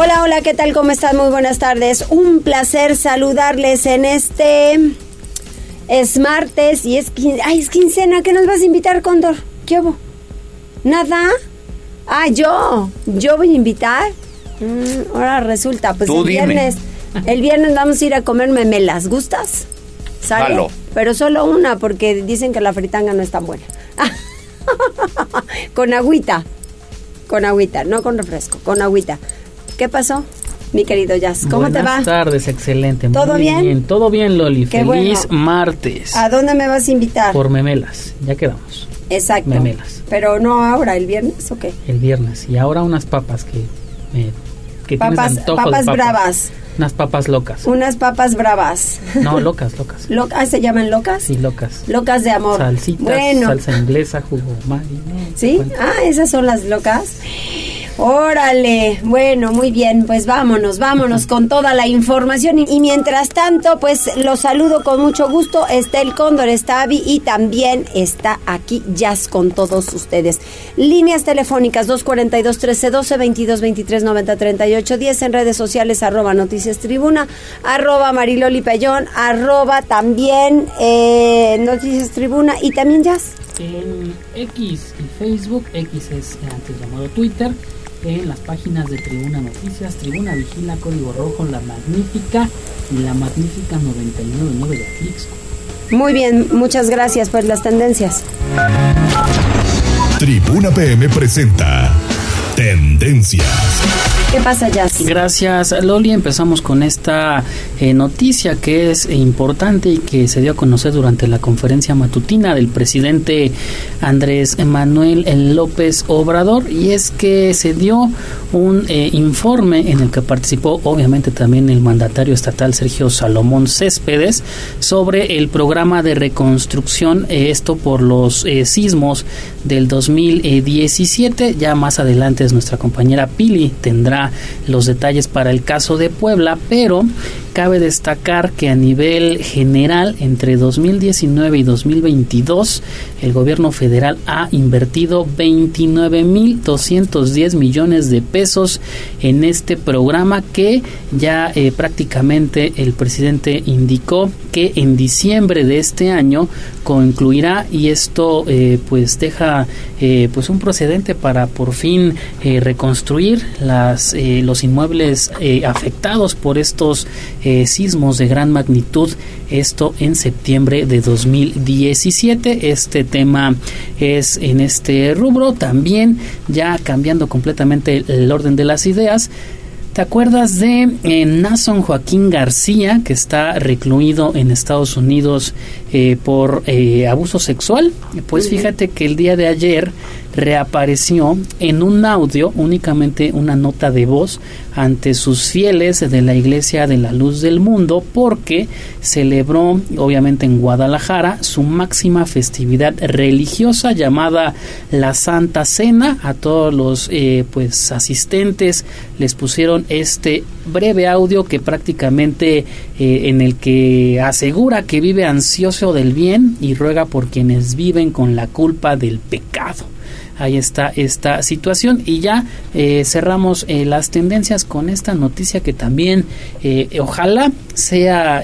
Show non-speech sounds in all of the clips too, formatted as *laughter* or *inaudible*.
Hola, hola, ¿qué tal? ¿Cómo están? Muy buenas tardes. Un placer saludarles en este... Es martes y es, quin... Ay, es quincena. ¿Qué nos vas a invitar, Cóndor? ¿Qué hubo? ¿Nada? Ah, yo. ¿Yo voy a invitar? Mm, ahora resulta, pues Tú el dime. viernes... El viernes vamos a ir a comer memelas. ¿Gustas? ¿Sale? Pero solo una, porque dicen que la fritanga no es tan buena. *laughs* con agüita. Con agüita, no con refresco, con agüita. ¿Qué pasó, mi querido Jazz? ¿Cómo te va? Buenas tardes, excelente. ¿Todo muy bien? Todo bien, Loli. Qué Feliz bueno. martes. ¿A dónde me vas a invitar? Por memelas. Ya quedamos. Exacto. memelas. Pero no ahora, el viernes o qué? El viernes. Y ahora unas papas que. eh, que Papas, papas papas. bravas. Unas papas locas. Unas papas bravas. No, locas, locas. *laughs* Lo- ah, ¿Se llaman locas? Sí, locas. Locas de amor. Salsitas, bueno, salsa inglesa, jugo Maggi. no, ¿sí? Ah, esas son las locas. Órale, bueno, muy bien, pues vámonos, vámonos con toda la información y, mientras tanto, pues los saludo con mucho gusto, está el Cóndor, está Avi y también está aquí Jazz con todos ustedes. Líneas telefónicas 242 1312 22 23 90 38 10 en redes sociales arroba noticias tribuna, arroba mariloli pellón, arroba también eh, noticias tribuna y también Jazz. En X y Facebook, X es antes llamado Twitter, en las páginas de Tribuna Noticias, Tribuna Vigila, Código Rojo, La Magnífica y La Magnífica 999 de Atlixco. Muy bien, muchas gracias por las tendencias. Tribuna PM presenta Tendencias. ¿Qué pasa, Jazz? Gracias, Loli. Empezamos con esta eh, noticia que es importante y que se dio a conocer durante la conferencia matutina del presidente Andrés Manuel López Obrador. Y es que se dio un eh, informe en el que participó, obviamente, también el mandatario estatal Sergio Salomón Céspedes sobre el programa de reconstrucción, eh, esto por los sismos del 2017. Ya más adelante nuestra compañera Pili tendrá los detalles para el caso de Puebla, pero cabe destacar que a nivel general entre 2019 y 2022 el gobierno federal ha invertido 29.210 millones de pesos en este programa que ya eh, prácticamente el presidente indicó que en diciembre de este año concluirá y esto eh, pues deja eh, pues un procedente para por fin eh, reconstruir las eh, los inmuebles afectados por estos eh, sismos de gran magnitud esto en septiembre de 2017 este tema es en este rubro. También ya cambiando completamente el, orden de las ideas ¿Te acuerdas de eh, Nason Joaquín García, que está recluido en Estados Unidos eh, por eh, abuso sexual? Pues fíjate que el día de ayer reapareció en un audio, únicamente una nota de voz, ante sus fieles de la Iglesia de la Luz del Mundo, porque celebró, obviamente en Guadalajara, su máxima festividad religiosa llamada la Santa Cena. A todos los eh, pues asistentes les pusieron este breve audio que prácticamente eh, en el que asegura que vive ansioso del bien y ruega por quienes viven con la culpa del pecado. Ahí está esta situación. Y ya eh, cerramos eh, las tendencias con esta noticia que también eh, ojalá sea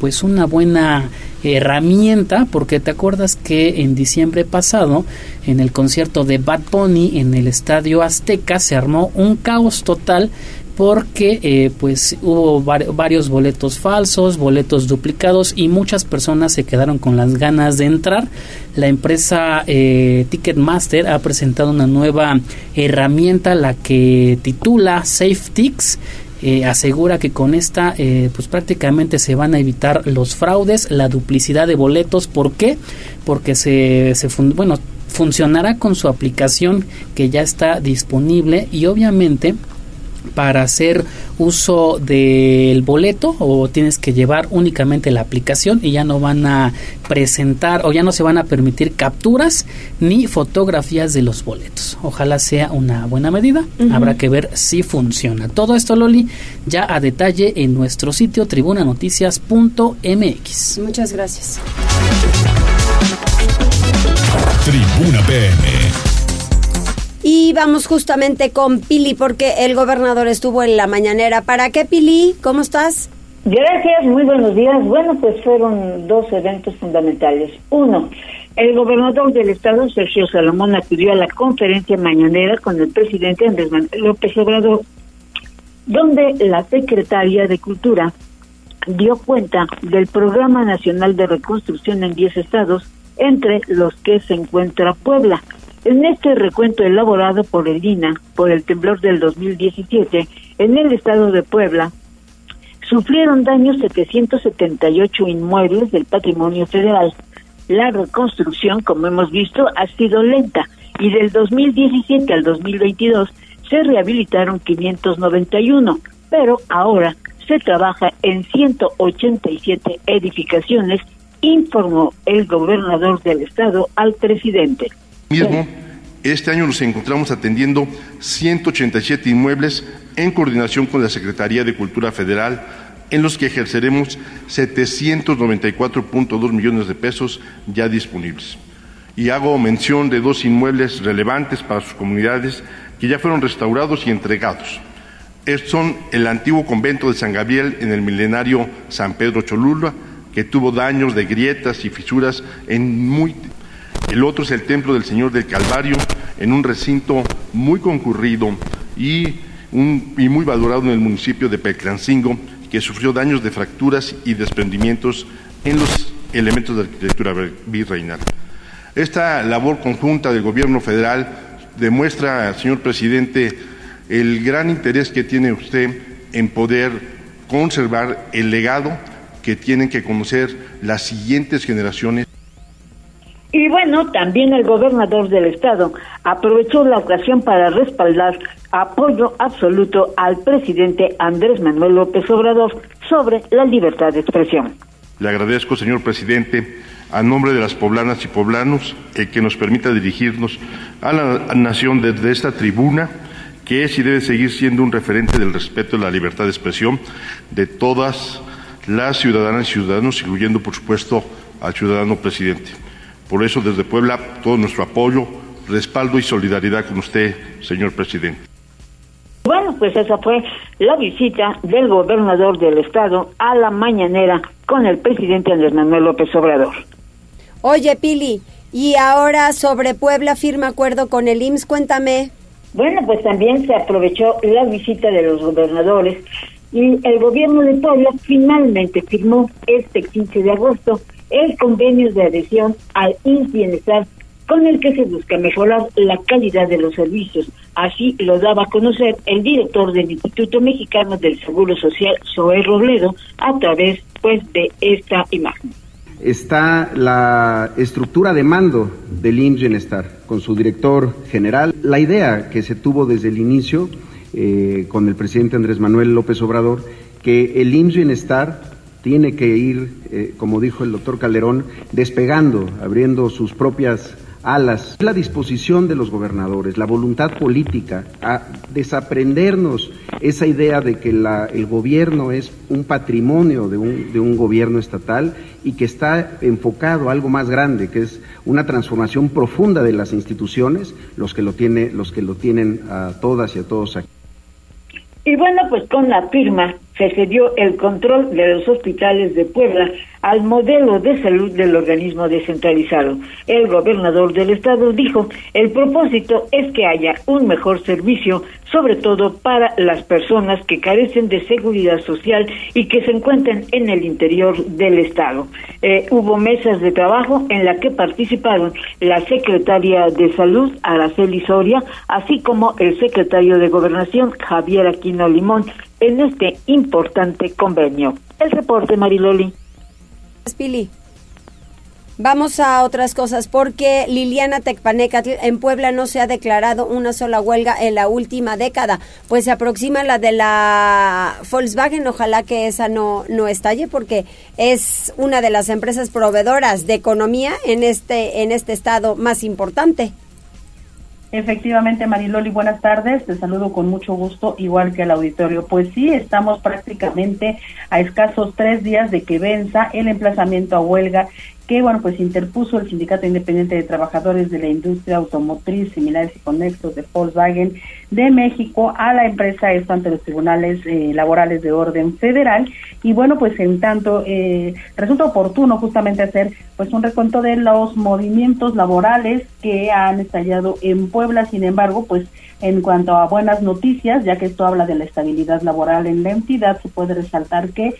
pues una buena herramienta porque te acuerdas que en diciembre pasado en el concierto de Bad Bunny en el Estadio Azteca se armó un caos total porque eh, pues hubo var- varios boletos falsos, boletos duplicados y muchas personas se quedaron con las ganas de entrar. La empresa eh, Ticketmaster ha presentado una nueva herramienta, la que titula SafeTix. Eh, asegura que con esta eh, pues prácticamente se van a evitar los fraudes, la duplicidad de boletos. ¿Por qué? Porque se, se bueno funcionará con su aplicación que ya está disponible y obviamente para hacer uso del boleto o tienes que llevar únicamente la aplicación y ya no van a presentar o ya no se van a permitir capturas ni fotografías de los boletos. Ojalá sea una buena medida. Habrá que ver si funciona. Todo esto, Loli, ya a detalle en nuestro sitio tribunanoticias.mx. Muchas gracias. Tribuna PM. Y vamos justamente con Pili, porque el gobernador estuvo en la mañanera. ¿Para qué, Pili? ¿Cómo estás? Gracias, muy buenos días. Bueno, pues fueron dos eventos fundamentales. Uno, el gobernador del estado, Sergio Salomón, acudió a la conferencia mañanera con el presidente Andrés Manuel López Obrador, donde la secretaria de Cultura dio cuenta del Programa Nacional de Reconstrucción en 10 estados, entre los que se encuentra Puebla. En este recuento elaborado por el INA por el temblor del 2017, en el estado de Puebla, sufrieron daños 778 inmuebles del patrimonio federal. La reconstrucción, como hemos visto, ha sido lenta y del 2017 al 2022 se rehabilitaron 591, pero ahora se trabaja en 187 edificaciones, informó el gobernador del estado al presidente mismo, este año nos encontramos atendiendo 187 inmuebles en coordinación con la Secretaría de Cultura Federal, en los que ejerceremos 794.2 millones de pesos ya disponibles. Y hago mención de dos inmuebles relevantes para sus comunidades que ya fueron restaurados y entregados. Estos son el antiguo convento de San Gabriel en el milenario San Pedro Cholula, que tuvo daños de grietas y fisuras en muy el otro es el Templo del Señor del Calvario, en un recinto muy concurrido y, muy valorado en el municipio de Peclancingo, que sufrió daños de fracturas y desprendimientos en los elementos de arquitectura virreinal. Esta labor conjunta del Gobierno federal demuestra, señor presidente, el gran interés que tiene usted en poder conservar el legado que tienen que conocer las siguientes generaciones y bueno, también el gobernador del estado aprovechó la ocasión para respaldar apoyo absoluto al presidente Andrés Manuel López Obrador sobre la libertad de expresión. Le agradezco, señor presidente, a nombre de las poblanas y poblanos, el que nos permita dirigirnos a la nación desde esta tribuna, que es y debe seguir siendo un referente del respeto a la libertad de expresión de todas las ciudadanas y ciudadanos, incluyendo, por supuesto, al ciudadano presidente. Por eso, desde Puebla, todo nuestro apoyo, respaldo y solidaridad con usted, señor presidente. Bueno, pues esa fue la visita del gobernador del estado a la mañanera con el presidente Andrés Manuel López Obrador. Oye, Pili, y ahora sobre Puebla firma acuerdo con el IMSS, cuéntame. Bueno, pues también se aprovechó la visita de los gobernadores y el gobierno de Puebla finalmente firmó este 15 de agosto el convenio de adhesión al INS con el que se busca mejorar la calidad de los servicios. Así lo daba a conocer el director del Instituto Mexicano del Seguro Social, Zoé Robledo, a través pues de esta imagen. Está la estructura de mando del IMSS Bienestar con su director general. La idea que se tuvo desde el inicio eh, con el presidente Andrés Manuel López Obrador, que el IMSS tiene que ir, eh, como dijo el doctor Calderón, despegando, abriendo sus propias alas. La disposición de los gobernadores, la voluntad política, a desaprendernos esa idea de que la, el gobierno es un patrimonio de un, de un gobierno estatal y que está enfocado a algo más grande, que es una transformación profunda de las instituciones, los que lo, tiene, los que lo tienen a todas y a todos aquí. Y bueno, pues con la firma se cedió el control de los hospitales de Puebla al modelo de salud del organismo descentralizado. El gobernador del estado dijo, el propósito es que haya un mejor servicio, sobre todo para las personas que carecen de seguridad social y que se encuentran en el interior del estado. Eh, hubo mesas de trabajo en la que participaron la secretaria de salud, Araceli Soria, así como el secretario de gobernación, Javier Aquino Limón, en este importante convenio. El reporte, Mariloli. Pili. Vamos a otras cosas, porque Liliana Tecpanecatl en Puebla no se ha declarado una sola huelga en la última década, pues se aproxima la de la Volkswagen, ojalá que esa no, no estalle, porque es una de las empresas proveedoras de economía en este, en este estado más importante. Efectivamente, Mariloli, buenas tardes. Te saludo con mucho gusto, igual que al auditorio. Pues sí, estamos prácticamente a escasos tres días de que venza el emplazamiento a huelga que bueno pues interpuso el Sindicato Independiente de Trabajadores de la Industria Automotriz similares y conexos de Volkswagen de México a la empresa esto ante los tribunales eh, laborales de orden federal. Y bueno pues en tanto eh, resulta oportuno justamente hacer pues un recuento de los movimientos laborales que han estallado en Puebla. Sin embargo pues en cuanto a buenas noticias ya que esto habla de la estabilidad laboral en la entidad se puede resaltar que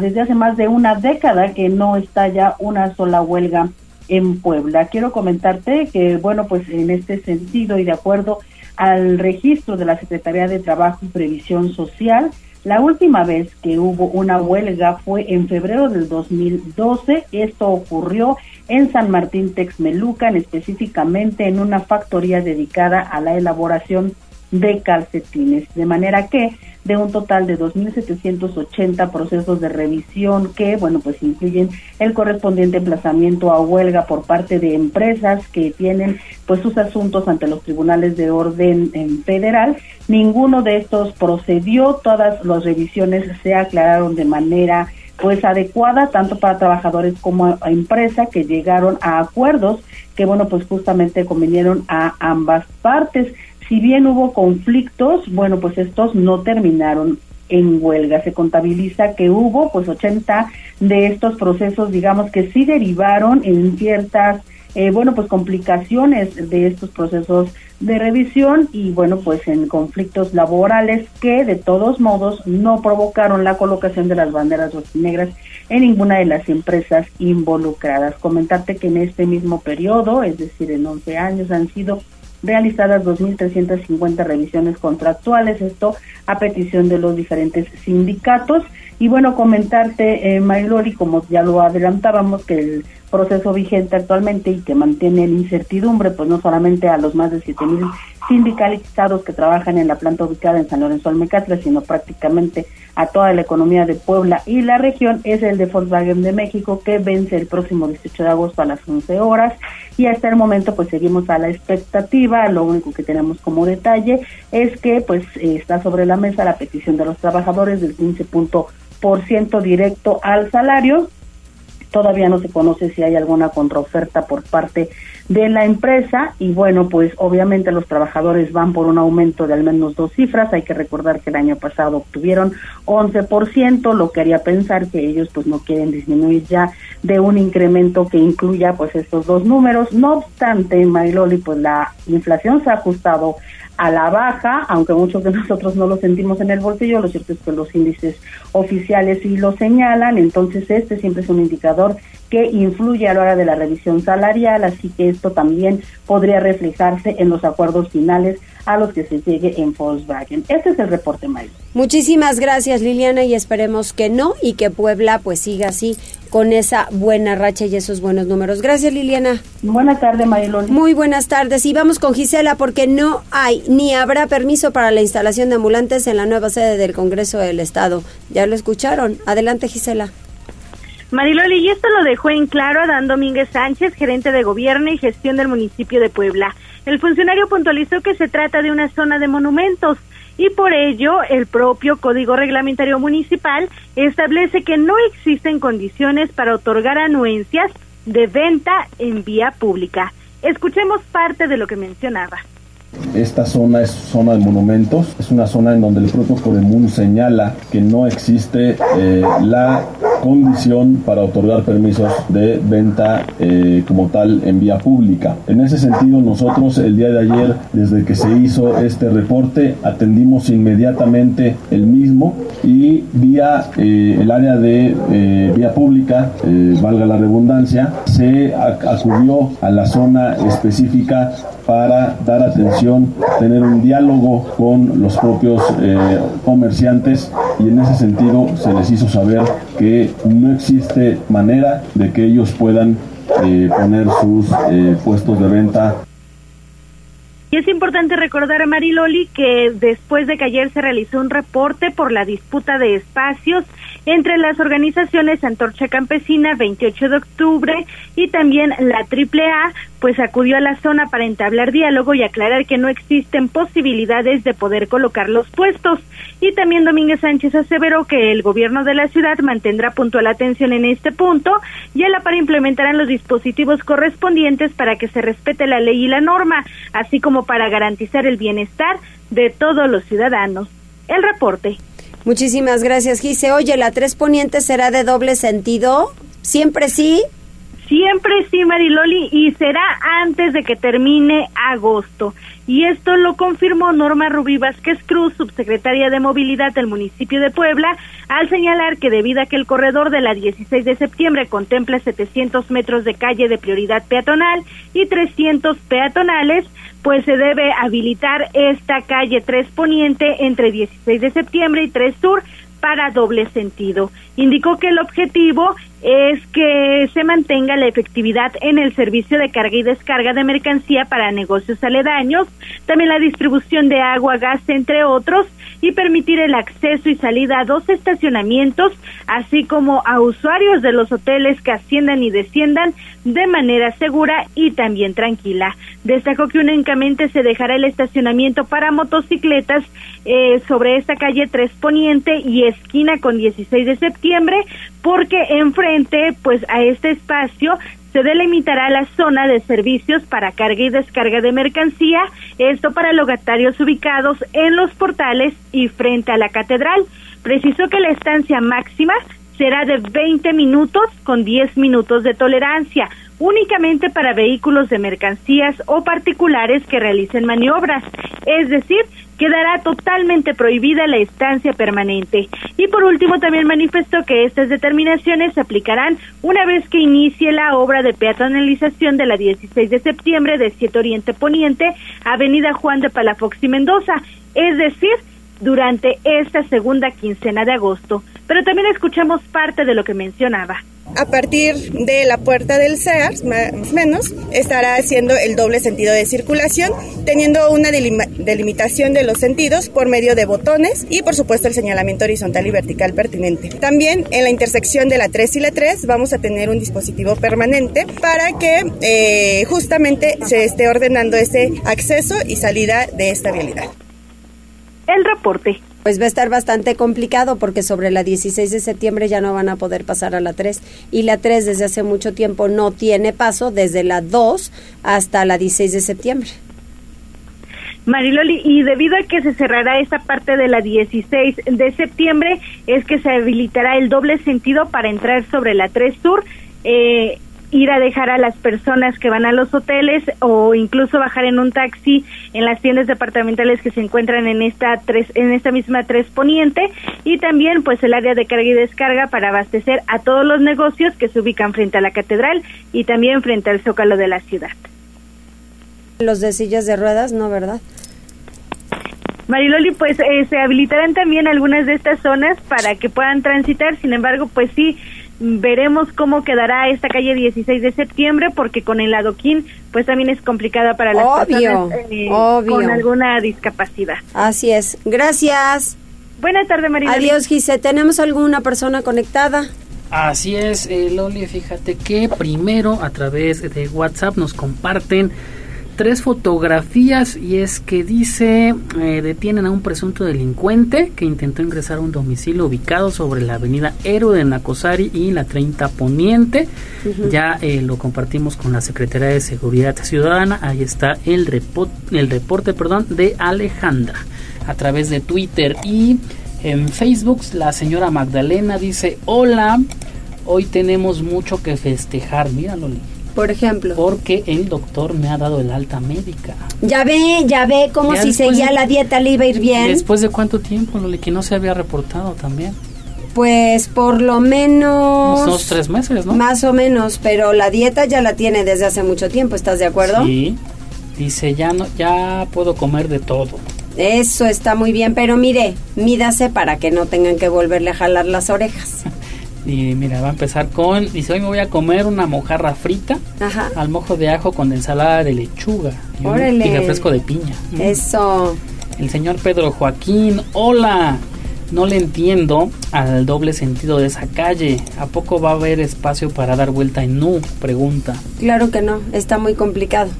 desde hace más de una década que no está ya una sola huelga en Puebla. Quiero comentarte que, bueno, pues en este sentido y de acuerdo al registro de la Secretaría de Trabajo y Previsión Social, la última vez que hubo una huelga fue en febrero del 2012. Esto ocurrió en San Martín Texmelucan, específicamente en una factoría dedicada a la elaboración de calcetines. De manera que de un total de 2.780 procesos de revisión que, bueno, pues incluyen el correspondiente emplazamiento a huelga por parte de empresas que tienen pues sus asuntos ante los tribunales de orden federal. Ninguno de estos procedió, todas las revisiones se aclararon de manera pues adecuada tanto para trabajadores como a, empresa que llegaron a acuerdos que bueno pues justamente convinieron a ambas partes si bien hubo conflictos, bueno, pues estos no terminaron en huelga. Se contabiliza que hubo pues 80 de estos procesos, digamos que sí derivaron en ciertas, eh, bueno, pues complicaciones de estos procesos de revisión y bueno, pues en conflictos laborales que de todos modos no provocaron la colocación de las banderas negras en ninguna de las empresas involucradas. Comentarte que en este mismo periodo, es decir, en 11 años, han sido realizadas 2.350 revisiones contractuales, esto a petición de los diferentes sindicatos. Y bueno, comentarte, eh, Maylori, como ya lo adelantábamos, que el proceso vigente actualmente y que mantiene la incertidumbre, pues no solamente a los más de 7.000 sindicalizados que trabajan en la planta ubicada en San Lorenzo Almecatla, sino prácticamente a toda la economía de Puebla y la región, es el de Volkswagen de México, que vence el próximo 18 de agosto a las 11 horas. Y hasta el momento, pues seguimos a la expectativa. Lo único que tenemos como detalle es que, pues, está sobre la mesa la petición de los trabajadores del 15% directo al salario Todavía no se conoce si hay alguna contraoferta por parte de la empresa y bueno, pues obviamente los trabajadores van por un aumento de al menos dos cifras. Hay que recordar que el año pasado obtuvieron 11%, lo que haría pensar que ellos pues no quieren disminuir ya de un incremento que incluya pues estos dos números. No obstante, Mariloli, pues la inflación se ha ajustado a la baja, aunque muchos *laughs* de nosotros no lo sentimos en el bolsillo, lo cierto es que los índices oficiales sí lo señalan, entonces este siempre es un indicador que influye a la hora de la revisión salarial, así que esto también podría reflejarse en los acuerdos finales a los que se llegue en Volkswagen. Este es el reporte, Mario. Muchísimas gracias, Liliana, y esperemos que no y que Puebla pues siga así con esa buena racha y esos buenos números. Gracias, Liliana. Buenas tardes, Marilón. Muy buenas tardes. Y vamos con Gisela porque no hay ni habrá permiso para la instalación de ambulantes en la nueva sede del Congreso del Estado. ¿Ya lo escucharon? Adelante, Gisela. Mariloli, y esto lo dejó en claro Adán Domínguez Sánchez, gerente de gobierno y gestión del municipio de Puebla. El funcionario puntualizó que se trata de una zona de monumentos y por ello el propio Código Reglamentario Municipal establece que no existen condiciones para otorgar anuencias de venta en vía pública. Escuchemos parte de lo que mencionaba. Esta zona es zona de monumentos, es una zona en donde el propio Codemun señala que no existe eh, la condición para otorgar permisos de venta eh, como tal en vía pública. En ese sentido, nosotros el día de ayer, desde que se hizo este reporte, atendimos inmediatamente el mismo y vía eh, el área de vía pública, valga la redundancia, se acudió a la zona específica para dar atención, tener un diálogo con los propios eh, comerciantes y en ese sentido se les hizo saber que no existe manera de que ellos puedan eh, poner sus eh, puestos de venta y es importante recordar a Mariloli que después de que ayer se realizó un reporte por la disputa de espacios entre las organizaciones Antorcha Campesina 28 de octubre y también la AAA, pues acudió a la zona para entablar diálogo y aclarar que no existen posibilidades de poder colocar los puestos. Y también Domínguez Sánchez aseveró que el gobierno de la ciudad mantendrá puntual atención en este punto y a la par implementarán los dispositivos correspondientes para que se respete la ley y la norma, así como para garantizar el bienestar de todos los ciudadanos. El reporte. Muchísimas gracias, Gise. Oye, ¿la tres poniente será de doble sentido? ¿Siempre sí? Siempre sí, Mariloli, y será antes de que termine agosto. Y esto lo confirmó Norma Rubí Vázquez Cruz, subsecretaria de Movilidad del municipio de Puebla, al señalar que debido a que el corredor de la 16 de septiembre contempla 700 metros de calle de prioridad peatonal y 300 peatonales, pues se debe habilitar esta calle 3 Poniente entre 16 de septiembre y 3 Sur para doble sentido. Indicó que el objetivo es que se mantenga la efectividad en el servicio de carga y descarga de mercancía para negocios aledaños, también la distribución de agua, gas, entre otros, y permitir el acceso y salida a dos estacionamientos, así como a usuarios de los hoteles que asciendan y desciendan de manera segura y también tranquila. Destacó que únicamente se dejará el estacionamiento para motocicletas eh, sobre esta calle Tres Poniente y esquina con 16 de septiembre, porque enfrente, pues a este espacio se delimitará la zona de servicios para carga y descarga de mercancía, esto para logatarios ubicados en los portales y frente a la catedral. Precisó que la estancia máxima será de 20 minutos con 10 minutos de tolerancia, únicamente para vehículos de mercancías o particulares que realicen maniobras. Es decir, quedará totalmente prohibida la estancia permanente. Y por último, también manifestó que estas determinaciones se aplicarán una vez que inicie la obra de peatonalización de la 16 de septiembre de 7 Oriente Poniente, Avenida Juan de Palafox y Mendoza, es decir, durante esta segunda quincena de agosto. Pero también escuchamos parte de lo que mencionaba. A partir de la puerta del SEARS, más menos, estará haciendo el doble sentido de circulación, teniendo una delimitación de los sentidos por medio de botones y, por supuesto, el señalamiento horizontal y vertical pertinente. También en la intersección de la 3 y la 3 vamos a tener un dispositivo permanente para que eh, justamente se esté ordenando ese acceso y salida de esta vialidad el reporte. Pues va a estar bastante complicado porque sobre la 16 de septiembre ya no van a poder pasar a la 3 y la 3 desde hace mucho tiempo no tiene paso desde la 2 hasta la 16 de septiembre. Mariloli, y debido a que se cerrará esta parte de la 16 de septiembre, es que se habilitará el doble sentido para entrar sobre la 3 Sur. Eh, ir a dejar a las personas que van a los hoteles o incluso bajar en un taxi en las tiendas departamentales que se encuentran en esta tres, en esta misma tres poniente y también pues el área de carga y descarga para abastecer a todos los negocios que se ubican frente a la catedral y también frente al zócalo de la ciudad. Los de sillas de ruedas, no, ¿verdad? Mariloli, pues eh, se habilitarán también algunas de estas zonas para que puedan transitar, sin embargo, pues sí, veremos cómo quedará esta calle 16 de septiembre porque con el adoquín pues también es complicada para las personas eh, con alguna discapacidad. Así es. Gracias. Buenas tardes, María. Adiós, Gise. ¿Tenemos alguna persona conectada? Así es, eh, Loli, fíjate que primero a través de WhatsApp nos comparten tres fotografías y es que dice eh, detienen a un presunto delincuente que intentó ingresar a un domicilio ubicado sobre la avenida Héroe de Nacosari y la 30 Poniente. Ya eh, lo compartimos con la Secretaría de Seguridad Ciudadana. Ahí está el, el reporte perdón, de Alejandra a través de Twitter y en Facebook la señora Magdalena dice hola. Hoy tenemos mucho que festejar. Mira, Loli por ejemplo. Porque el doctor me ha dado el alta médica. Ya ve, ya ve, como si seguía la dieta le iba a ir bien. ¿Después de cuánto tiempo, Loli, que no se había reportado también? Pues por lo menos... dos, tres meses, ¿no? Más o menos, pero la dieta ya la tiene desde hace mucho tiempo, ¿estás de acuerdo? Sí, dice, ya, no, ya puedo comer de todo. Eso está muy bien, pero mire, mídase para que no tengan que volverle a jalar las orejas. *laughs* Y mira, va a empezar con, dice, hoy me voy a comer una mojarra frita Ajá. al mojo de ajo con ensalada de lechuga y, Órale. refresco de piña. Mm. Eso. El señor Pedro Joaquín, hola. No le entiendo al doble sentido de esa calle. ¿A poco va a haber espacio para dar vuelta en Nu? Pregunta. Claro que no, está muy complicado.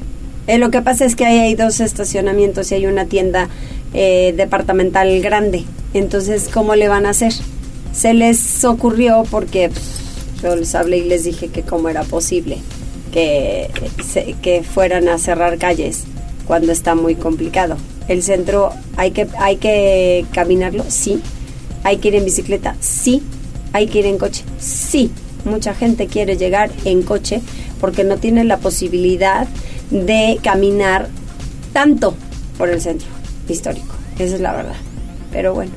Eh, lo que pasa es que ahí hay dos estacionamientos y hay una tienda eh, departamental grande. Entonces, ¿cómo le van a hacer? Se les ocurrió porque pues, yo les hablé y les dije que cómo era posible que, que fueran a cerrar calles cuando está muy complicado. El centro hay que, hay que caminarlo, sí. Hay que ir en bicicleta, sí. Hay que ir en coche, sí. Mucha gente quiere llegar en coche porque no tiene la posibilidad de caminar tanto por el centro histórico. Esa es la verdad. Pero bueno,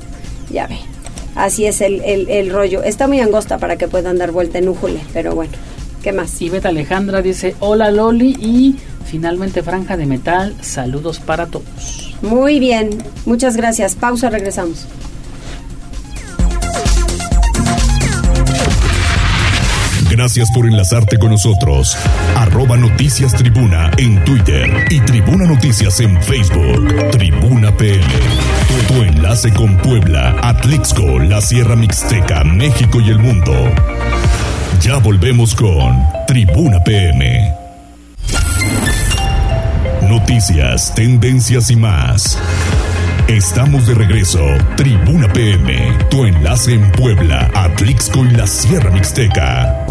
ya ve. Así es el, el, el rollo. Está muy angosta para que puedan dar vuelta en Újule, pero bueno. ¿Qué más? Y Beta Alejandra dice, hola Loli y finalmente Franja de Metal, saludos para todos. Muy bien, muchas gracias. Pausa, regresamos. Gracias por enlazarte con nosotros. Noticias Tribuna en Twitter y Tribuna Noticias en Facebook. Tribuna. Tu, tu enlace con Puebla, Atlixco, la Sierra Mixteca, México y el mundo. Ya volvemos con Tribuna PM. Noticias, tendencias y más. Estamos de regreso. Tribuna PM, tu enlace en Puebla, Atlixco y la Sierra Mixteca.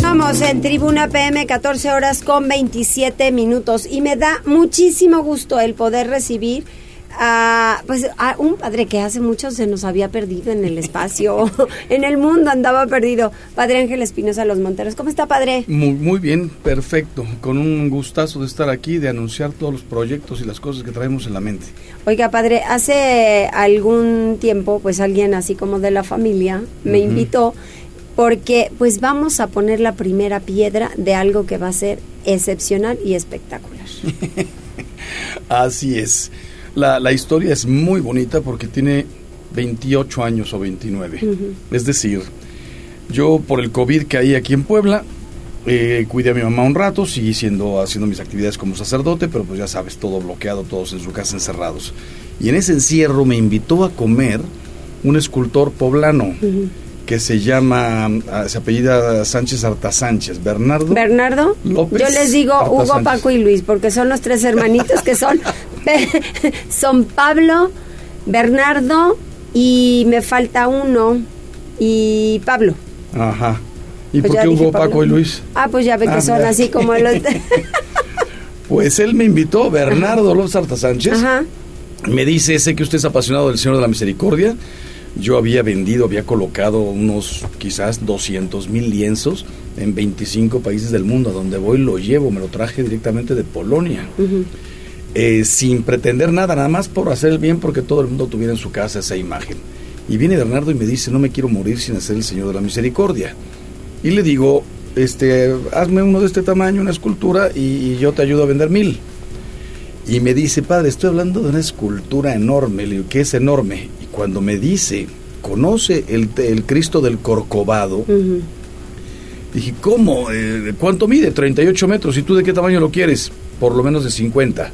Vamos en Tribuna PM, 14 horas con 27 minutos. Y me da muchísimo gusto el poder recibir a, pues, a un padre que hace mucho se nos había perdido en el espacio, *laughs* en el mundo andaba perdido. Padre Ángel Espinosa Los Monteros. ¿Cómo está, padre? Muy, muy bien, perfecto. Con un gustazo de estar aquí, de anunciar todos los proyectos y las cosas que traemos en la mente. Oiga, padre, hace algún tiempo, pues alguien así como de la familia me invitó porque pues vamos a poner la primera piedra de algo que va a ser excepcional y espectacular. *laughs* Así es. La, la historia es muy bonita porque tiene 28 años o 29. Ujú. Es decir, yo por el COVID que hay aquí en Puebla, eh, cuidé a mi mamá un rato, seguí siendo, haciendo mis actividades como sacerdote, pero pues ya sabes, todo bloqueado, todos en su casa encerrados. Y en ese encierro me invitó a comer un escultor poblano que se llama, ah, se apellida Sánchez Arta Sánchez, Bernardo. Bernardo, López yo les digo Arta Hugo, Sánchez. Paco y Luis, porque son los tres hermanitos que son, *laughs* *laughs* son Pablo, Bernardo y me falta uno y Pablo. Ajá. ¿Y Pues por qué Pablo. Paco y Luis? Ah, pues ya ve que Ah, son mira. así como los... *laughs* Pues él me invitó, Bernardo López Arta Sánchez. Ajá. Me dice, sé que usted es apasionado del Señor de la Misericordia. Yo había vendido, había colocado unos quizás 200 mil lienzos en 25 países del mundo. A donde voy lo llevo, me lo traje directamente de Polonia. Eh, sin pretender nada, nada más por hacer el bien, porque todo el mundo tuviera en su casa esa imagen. Y viene Bernardo y me dice, no me quiero morir sin hacer el Señor de la Misericordia. Y le digo, este, hazme uno de este tamaño, una escultura, y, y yo te ayudo a vender mil. Y me dice, padre, estoy hablando de una escultura enorme. Le digo, ¿qué es enorme? Y cuando me dice, ¿conoce el, el Cristo del Corcovado? Dije, ¿cómo? Eh, ¿Cuánto mide? 38 metros. ¿Y tú de qué tamaño lo quieres? Por lo menos de 50.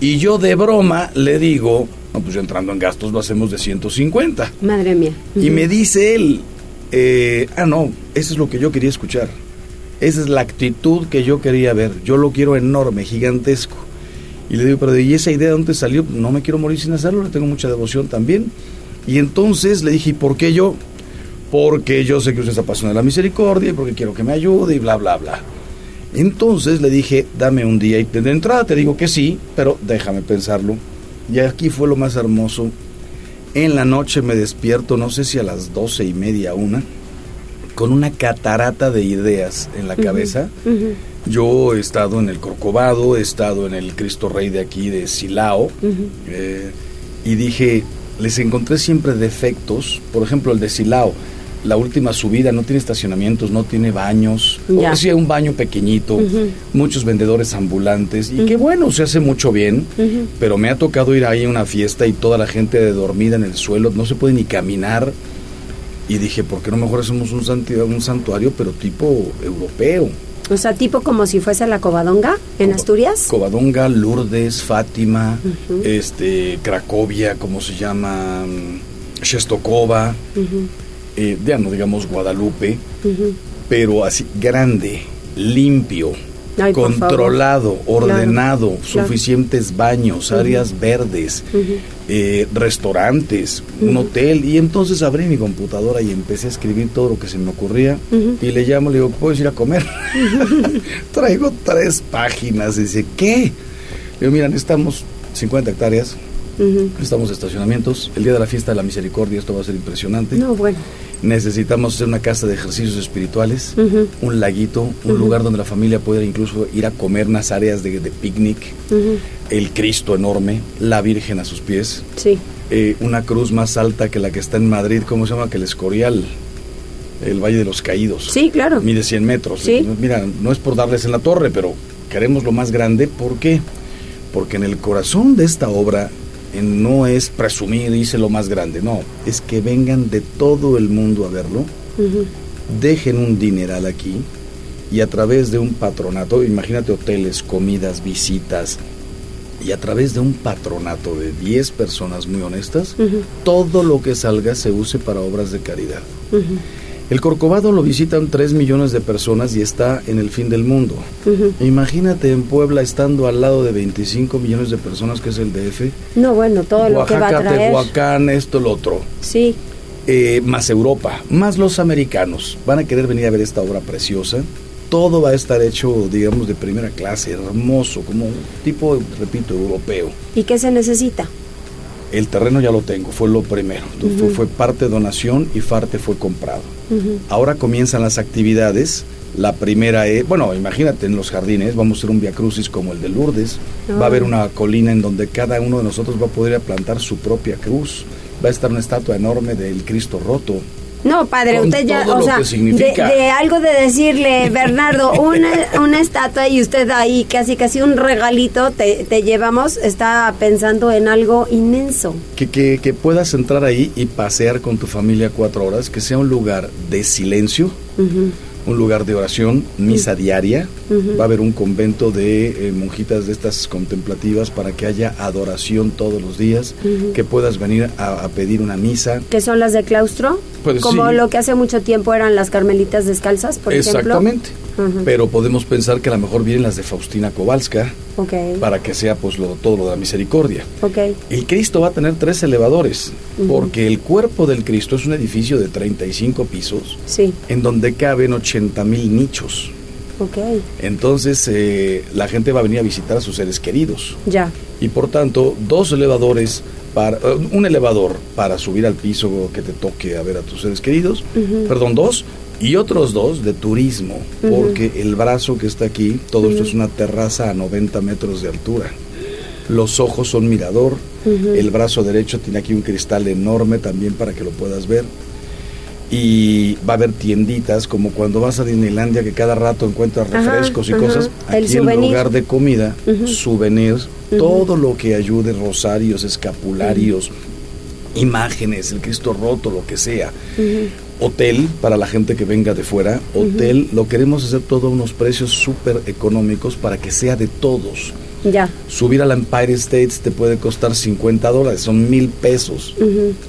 Y yo de broma le digo, no, pues yo entrando en gastos lo hacemos de 150. Madre mía. Y me dice él, eh, ah, no, eso es lo que yo quería escuchar. Esa es la actitud que yo quería ver. Yo lo quiero enorme, gigantesco. Y le digo, pero ¿y esa idea de dónde salió? No me quiero morir sin hacerlo, le tengo mucha devoción también. Y entonces le dije, ¿y por qué yo? Porque yo sé que usted es apasionado de la misericordia y porque quiero que me ayude y bla, bla, bla. Entonces le dije, dame un día y de entrada te digo que sí, pero déjame pensarlo. Y aquí fue lo más hermoso. En la noche me despierto, no sé si a las doce y media, una, con una catarata de ideas en la cabeza. Yo he estado en el Corcovado, he estado en el Cristo Rey de aquí, de Silao, eh, y dije, les encontré siempre defectos, por ejemplo el de Silao, la última subida no tiene estacionamientos, no tiene baños, Ya. o sea, un baño pequeñito, muchos vendedores ambulantes, y qué bueno, se hace mucho bien, pero me ha tocado ir ahí a una fiesta y toda la gente de dormida en el suelo, no se puede ni caminar. Y dije, ¿por qué no mejor hacemos un santuario, un santuario pero tipo europeo? O sea, tipo como si fuese la Covadonga en Asturias. Covadonga, Lourdes, Fátima, este, Cracovia, como se llama, mm, Shestokova, eh, ya no digamos Guadalupe, pero así grande, limpio, Ay, controlado, ordenado, Claro, claro. suficientes baños, áreas verdes, eh, restaurantes, un hotel. Y entonces abrí mi computadora y empecé a escribir todo lo que se me ocurría. Y le llamo, le digo, ¿puedes ir a comer? *laughs* Traigo tres páginas. Dice, ¿qué? Le digo, mira, necesitamos 50 hectáreas, Ujú. necesitamos estacionamientos. El día de la fiesta de la misericordia, esto va a ser impresionante. No, bueno. Necesitamos hacer una casa de ejercicios espirituales, un laguito, un lugar donde la familia pueda incluso ir a comer unas áreas de, de picnic, el Cristo enorme, la Virgen a sus pies, Sí. eh, una cruz más alta que la que está en Madrid, ¿cómo se llama? Que el Escorial, el Valle de los Caídos. Sí, claro. Mide 100 metros. Sí. Mira, no es por darles en la torre, pero queremos lo más grande. ¿Por qué? Porque en el corazón de esta obra no es presumir, hice lo más grande, no, es que vengan de todo el mundo a verlo, dejen un dineral aquí y a través de un patronato, imagínate hoteles, comidas, visitas, y a través de un patronato de 10 personas muy honestas, todo lo que salga se use para obras de caridad. El Corcovado lo visitan 3 millones de personas y está en el fin del mundo. Ujú. Imagínate en Puebla estando al lado de 25 millones de personas que es el DF. No, bueno, todo lo que va a Oaxaca, traer. Tehuacán, esto, lo otro. Sí. Eh, más Europa, más los americanos. Van a querer venir a ver esta obra preciosa. Todo va a estar hecho, digamos, de primera clase, hermoso, como tipo, repito, europeo. ¿Y qué se necesita? El terreno ya lo tengo, fue lo primero. Fue- parte donación y parte fue comprado. Ahora comienzan las actividades. La primera es, bueno, imagínate en los jardines, vamos a hacer un Via Crucis como el de Lourdes. Ah. Va a haber una colina en donde cada uno de nosotros va a poder plantar su propia cruz. Va a estar una estatua enorme del Cristo roto. No, padre, Con usted ya, o sea, de, de algo de decirle, Bernardo, una, una estatua y usted ahí, casi casi un regalito te, te llevamos, está pensando en algo inmenso. Que, que, que puedas entrar ahí y pasear con tu familia cuatro horas, que sea un lugar de silencio, un lugar de oración, misa diaria. Va a haber un convento de eh, monjitas de estas contemplativas para que haya adoración todos los días, que puedas venir a, a pedir una misa. ¿Qué son las de claustro? Pues Como sí. lo que hace mucho tiempo eran las carmelitas descalzas, por Exactamente. ejemplo. Ujú. Pero podemos pensar que a lo mejor vienen las de Faustina Kowalska Ok, para que sea pues lo, todo lo de la misericordia. El Cristo va a tener tres elevadores, porque el cuerpo del Cristo es un edificio de 35 pisos, Sí, en donde caben 80 mil nichos. ok. Entonces eh, la gente va a venir a visitar a sus seres queridos. Ya. Y por tanto, dos elevadores, para, un elevador para subir al piso que te toque a ver a tus seres queridos, perdón, dos, y otros dos de turismo, porque el brazo que está aquí, todo esto es una terraza a 90 metros de altura. Los ojos son mirador, el brazo derecho tiene aquí un cristal enorme también para que lo puedas ver. Y va a haber tienditas como cuando vas a Disneylandia que cada rato encuentras Ajá, refrescos y ajá. cosas. Aquí en lugar de comida, souvenirs, todo lo que ayude, rosarios, escapularios, imágenes, el Cristo roto, lo que sea. Hotel para la gente que venga de fuera. Hotel, lo queremos hacer todo a unos precios súper económicos para que sea de todos. Ya. Subir a la Empire States te puede costar 50 dólares, son mil pesos.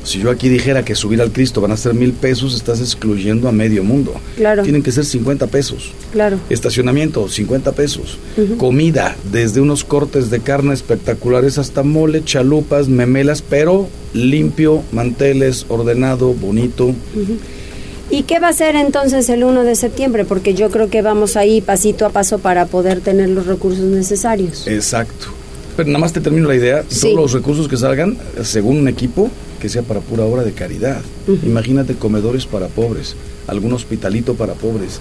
Si yo aquí dijera que subir al Cristo van a ser mil pesos, estás excluyendo a medio mundo. Claro. Tienen que ser 50 pesos. Claro. Estacionamiento, 50 pesos. Comida, desde unos cortes de carne espectaculares hasta mole, chalupas, memelas, pero limpio, manteles, ordenado, bonito. ¿Y qué va a ser entonces el 1 de septiembre? Porque yo creo que vamos ahí pasito a paso para poder tener los recursos necesarios. Exacto. Pero nada más te termino la idea. Sí. Todos los recursos que salgan, según un equipo, que sea para pura obra de caridad. Imagínate comedores para pobres, algún hospitalito para pobres.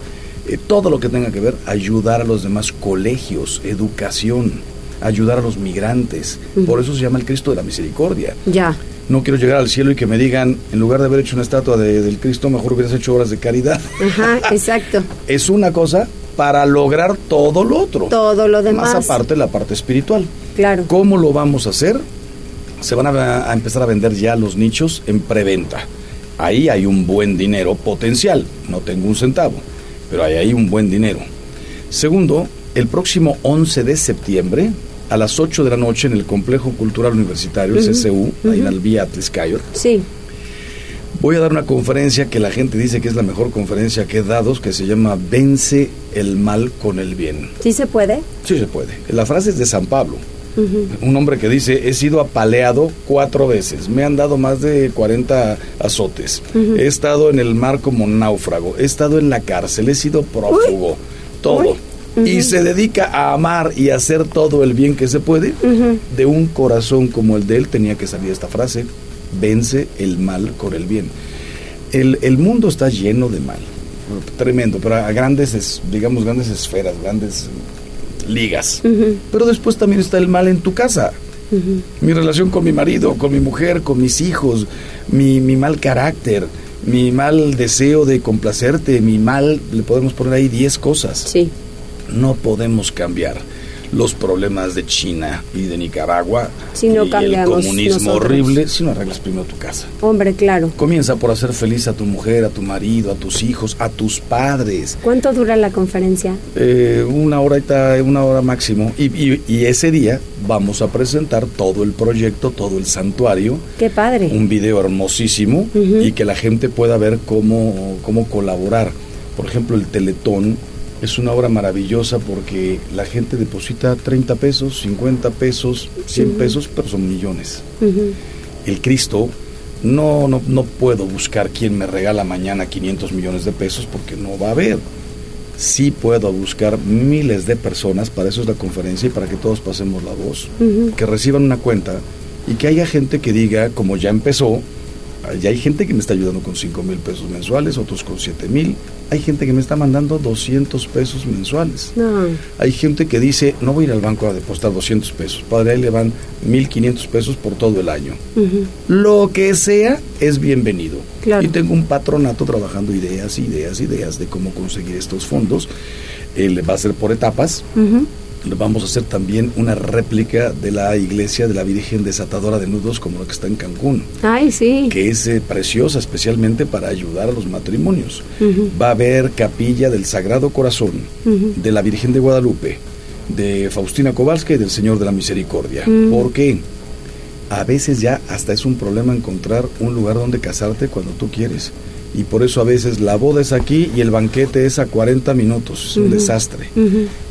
eh, todo lo que tenga que ver, ayudar a los demás colegios, educación, ayudar a los migrantes. Por eso se llama el Cristo de la Misericordia. Ya. No quiero llegar al cielo y que me digan, en lugar de haber hecho una estatua de- del Cristo, mejor hubieras hecho obras de caridad. Ajá, *laughs* exacto. Es una cosa para lograr todo lo otro. Todo lo demás. Más aparte la parte espiritual. Claro. ¿Cómo lo vamos a hacer? Se van a, a empezar a vender ya los nichos en preventa. Ahí hay un buen dinero potencial, no tengo un centavo, pero ahí hay un buen dinero. Segundo, el próximo 11 de septiembre, a las 8 de la noche, en el Complejo Cultural Universitario, el CCU, ahí en Atliscayo, Sí. voy a dar una conferencia que la gente dice que es la mejor conferencia que he dado, que se llama Vence el mal con el bien. ¿Sí se puede? Sí se puede. La frase es de San Pablo. Un hombre que dice, he sido apaleado cuatro veces, me han dado más de 40 azotes, he estado en el mar como náufrago, he estado en la cárcel, he sido prófugo, todo. Y se dedica a amar y a hacer todo el bien que se puede. De un corazón como el de él tenía que salir esta frase, vence el mal con el bien. El, el mundo está lleno de mal, tremendo, pero a grandes, es- digamos, grandes esferas, grandes ligas. Pero después también está el mal en tu casa. Mi relación con mi marido, con mi mujer, con mis hijos, mi, mi mal carácter, mi mal deseo de complacerte, mi mal, le podemos poner ahí 10 cosas. Sí. No podemos cambiar los problemas de China y de Nicaragua Si no y el comunismo nosotros. horrible si no arreglas primero tu casa. Hombre, claro. Comienza por hacer feliz a tu mujer, a tu marido, a tus hijos, a tus padres. ¿Cuánto dura la conferencia? Eh, una hora, una hora máximo. Y, y- y ese día vamos a presentar todo el proyecto, todo el santuario, Qué padre. un video hermosísimo y que la gente pueda ver cómo, cómo colaborar. Por ejemplo, el Teletón es una obra maravillosa porque la gente deposita 30 pesos, 50 pesos, 100 Ujú. pesos, pero son millones. El Cristo, no, no, no puedo buscar quién me regala mañana 500 millones de pesos porque no va a haber. Sí puedo buscar miles de personas, para eso es la conferencia y para que todos pasemos la voz, que reciban una cuenta y que haya gente que diga, como ya empezó, ya hay gente que me está ayudando con 5 mil pesos mensuales, otros con 7 mil, hay gente que me está mandando 200 pesos mensuales. No. Hay gente que dice, no voy a ir al banco a depositar 200 pesos, padre, ahí le van 1.500 pesos por todo el año. Lo que sea es bienvenido. Claro. Y tengo un patronato trabajando ideas, ideas, ideas de cómo conseguir estos fondos. Eh, va a ser por etapas. Le Vamos a hacer también una réplica de la iglesia de la Virgen Desatadora de Nudos, como la que está en Cancún, Ay, sí. que es eh, preciosa especialmente para ayudar a los matrimonios. Va a haber capilla del Sagrado Corazón, de la Virgen de Guadalupe, de Faustina Kowalska y del Señor de la Misericordia. ¿Por qué? A veces ya hasta es un problema encontrar un lugar donde casarte cuando tú quieres. Y por eso a veces la boda es aquí y el banquete es a 40 minutos. Es un desastre.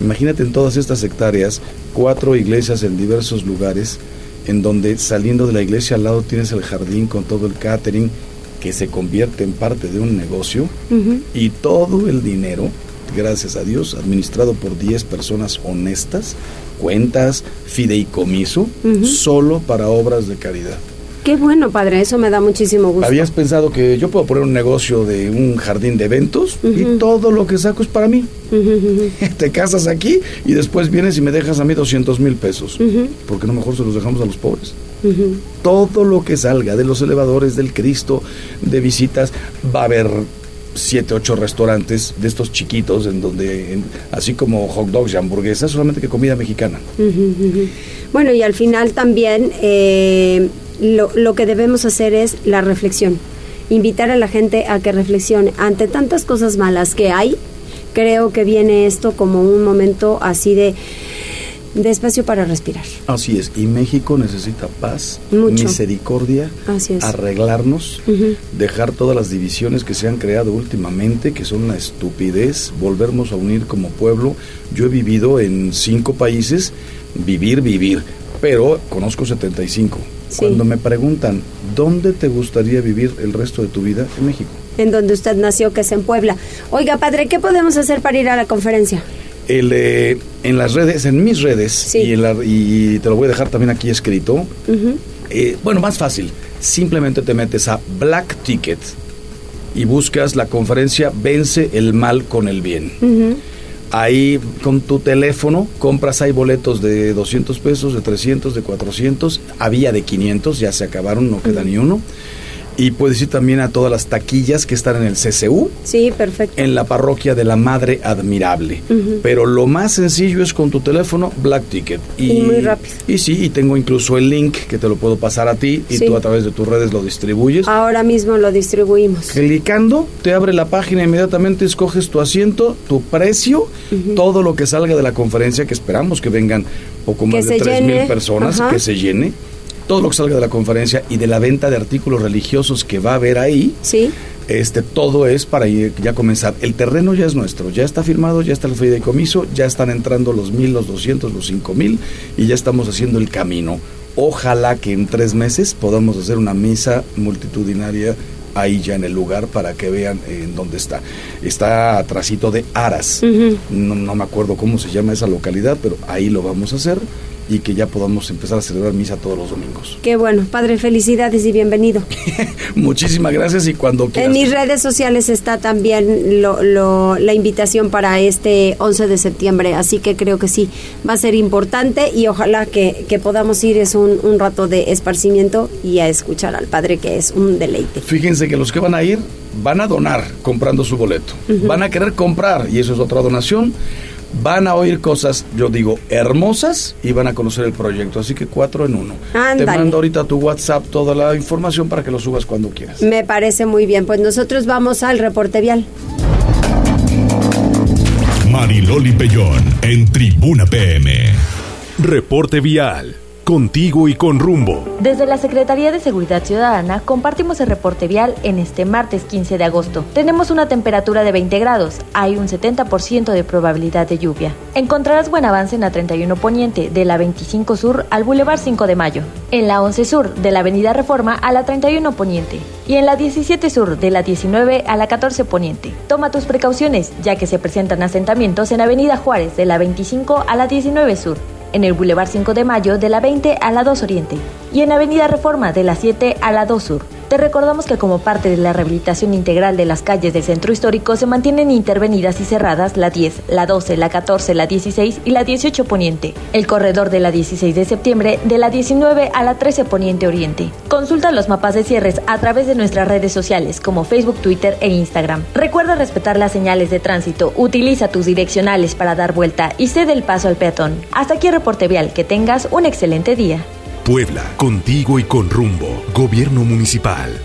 Imagínate en todas estas hectáreas, cuatro iglesias en diversos lugares, en donde saliendo de la iglesia al lado tienes el jardín con todo el catering que se convierte en parte de un negocio y todo el dinero, gracias a Dios, administrado por 10 personas honestas, cuentas, fideicomiso, solo para obras de caridad. Qué bueno, padre. Eso me da muchísimo gusto. ¿Habías pensado que yo puedo poner un negocio de un jardín de eventos y todo lo que saco es para mí? *laughs* Te casas aquí y después vienes y me dejas a mí 200 mil pesos. Ujú. Porque no mejor se los dejamos a los pobres? Todo lo que salga de los elevadores del Cristo, de visitas, va a haber siete, ocho restaurantes de estos chiquitos en donde, así como hot dogs y hamburguesas, solamente que comida mexicana. Bueno, y al final también eh, lo, lo que debemos hacer es la reflexión. Invitar a la gente a que reflexione. Ante tantas cosas malas que hay, creo que viene esto como un momento así de, de espacio para respirar. Así es, y México necesita paz, Mucho. misericordia, Así es. arreglarnos, dejar todas las divisiones que se han creado últimamente, que son una estupidez, volvernos a unir como pueblo. Yo he vivido en cinco países, vivir, vivir, pero conozco 75. Sí. Cuando me preguntan, ¿dónde te gustaría vivir el resto de tu vida? En México. En donde usted nació, que es en Puebla. Oiga, padre, ¿qué podemos hacer para ir a la conferencia? El, eh, en las redes, en mis redes, y, en la- y te lo voy a dejar también aquí escrito. Eh, bueno, más fácil. Simplemente te metes a Black Ticket y buscas la conferencia Vence el mal con el bien. Ahí con tu teléfono compras, hay boletos de 200 pesos, de 300, de 400, había de 500, ya se acabaron, no queda ni uno. Y puedes ir también a todas las taquillas que están en el CCU. Sí, perfecto. En la parroquia de la Madre Admirable. Pero lo más sencillo es con tu teléfono Black Ticket. Y, muy rápido. Y sí, y tengo incluso el link que te lo puedo pasar a ti y tú a través de tus redes lo distribuyes. Ahora mismo lo distribuimos. Clicando, te abre la página, inmediatamente escoges tu asiento, tu precio, todo lo que salga de la conferencia, que esperamos que vengan poco más de tres mil personas, que se llene todo lo que salga de la conferencia y de la venta de artículos religiosos que va a haber ahí, sí. este, todo es para ya comenzar. El terreno ya es nuestro, ya está firmado, ya está el fideicomiso, ya están entrando los mil, los doscientos, los cinco mil y ya estamos haciendo el camino. Ojalá que en tres meses podamos hacer una misa multitudinaria ahí ya en el lugar para que vean en dónde está. Está atrásito de Aras. no, no, me acuerdo cómo se llama esa localidad, pero ahí lo vamos a hacer y que ya podamos empezar a celebrar misa todos los domingos. Qué bueno, Padre, felicidades y bienvenido. *laughs* Muchísimas gracias y cuando quieras. En mis redes sociales está también lo, la invitación para este 11 de septiembre, así que creo que sí, va a ser importante y ojalá que, podamos ir, es un, un, rato de esparcimiento y a escuchar al Padre, que es un deleite. Fíjense que los que van a ir van a donar comprando su boleto, van a querer comprar y eso es otra donación van a oír cosas, yo digo, hermosas y van a conocer el proyecto. Así que cuatro en uno. Te mando ahorita tu WhatsApp toda la información para que lo subas cuando quieras. Me parece muy bien. Pues nosotros vamos al reporte vial. Mariloli Pellón en Tribuna PM. Reporte vial contigo y con rumbo. Desde la Secretaría de Seguridad Ciudadana compartimos el reporte vial en este martes 15 de agosto. Tenemos una temperatura de 20 grados, hay un 70% de probabilidad de lluvia. Encontrarás buen avance en la 31 Poniente, de la 25 Sur al Boulevard 5 de Mayo, en la 11 Sur, de la Avenida Reforma a la 31 Poniente, y en la 17 Sur, de la 19 a la 14 Poniente. Toma tus precauciones, ya que se presentan asentamientos en Avenida Juárez, de la 25 a la 19 Sur en el Boulevard 5 de Mayo de la 20 a la 2 Oriente y en Avenida Reforma de la 7 a la 2 Sur. Te recordamos que como parte de la rehabilitación integral de las calles del centro histórico se mantienen intervenidas y cerradas la 10, la 12, la 14, la 16 y la 18 Poniente, el corredor de la 16 de septiembre de la 19 a la 13 Poniente Oriente. Consulta los mapas de cierres a través de nuestras redes sociales como Facebook, Twitter e Instagram. Recuerda respetar las señales de tránsito, utiliza tus direccionales para dar vuelta y cede el paso al peatón. Hasta aquí reporte vial, que tengas un excelente día. Puebla, contigo y con rumbo. Gobierno Municipal.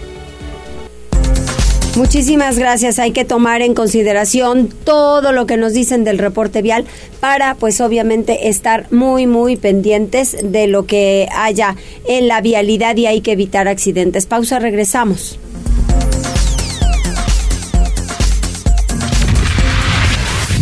Muchísimas gracias. Hay que tomar en consideración todo lo que nos dicen del reporte vial para, pues obviamente, estar muy, muy pendientes de lo que haya en la vialidad y hay que evitar accidentes. Pausa, regresamos.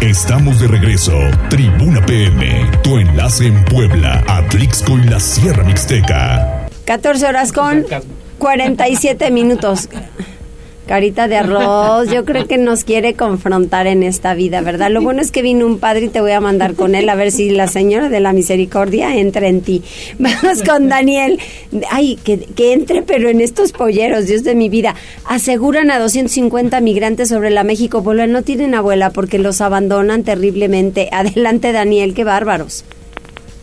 Estamos de regreso. Tribuna PM, tu enlace en Puebla, Atlixco y la Sierra Mixteca. 14 horas con 47 minutos. Carita de arroz, yo creo que nos quiere confrontar en esta vida, ¿verdad? Lo bueno es que vino un padre y te voy a mandar con él a ver si la señora de la misericordia entra en ti. *laughs* Vamos con Daniel. Ay, que, que entre, pero en estos polleros, Dios de mi vida. Aseguran a 250 migrantes sobre la México Puebla. No tienen abuela porque los abandonan terriblemente. Adelante, Daniel, qué bárbaros.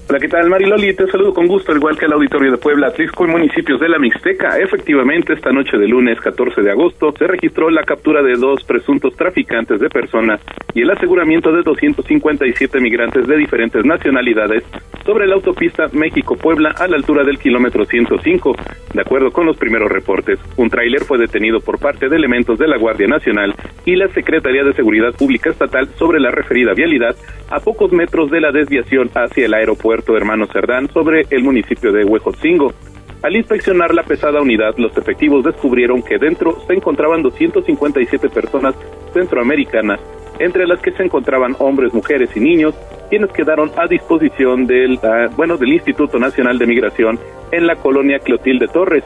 Hola, ¿qué tal, Mariloli? Te saludo con gusto, igual que el auditorio de Puebla, Atlisco y municipios de la Mixteca. Efectivamente, esta noche de lunes 14 de agosto se registró la captura de dos presuntos traficantes de personas y el aseguramiento de 257 migrantes de diferentes nacionalidades sobre la autopista México-Puebla a la altura del kilómetro 105. De acuerdo con los primeros reportes, un tráiler fue detenido por parte de elementos de la Guardia Nacional y la Secretaría de Seguridad Pública Estatal sobre la referida vialidad a pocos metros de la desviación hacia el aeropuerto Puerto Hermano Cerdán sobre el municipio de Huejotzingo. Al inspeccionar la pesada unidad, los efectivos descubrieron que dentro se encontraban 257 personas centroamericanas, entre las que se encontraban hombres, mujeres y niños, quienes quedaron a disposición del, ah, bueno, del Instituto Nacional de Migración en la colonia Clotilde Torres.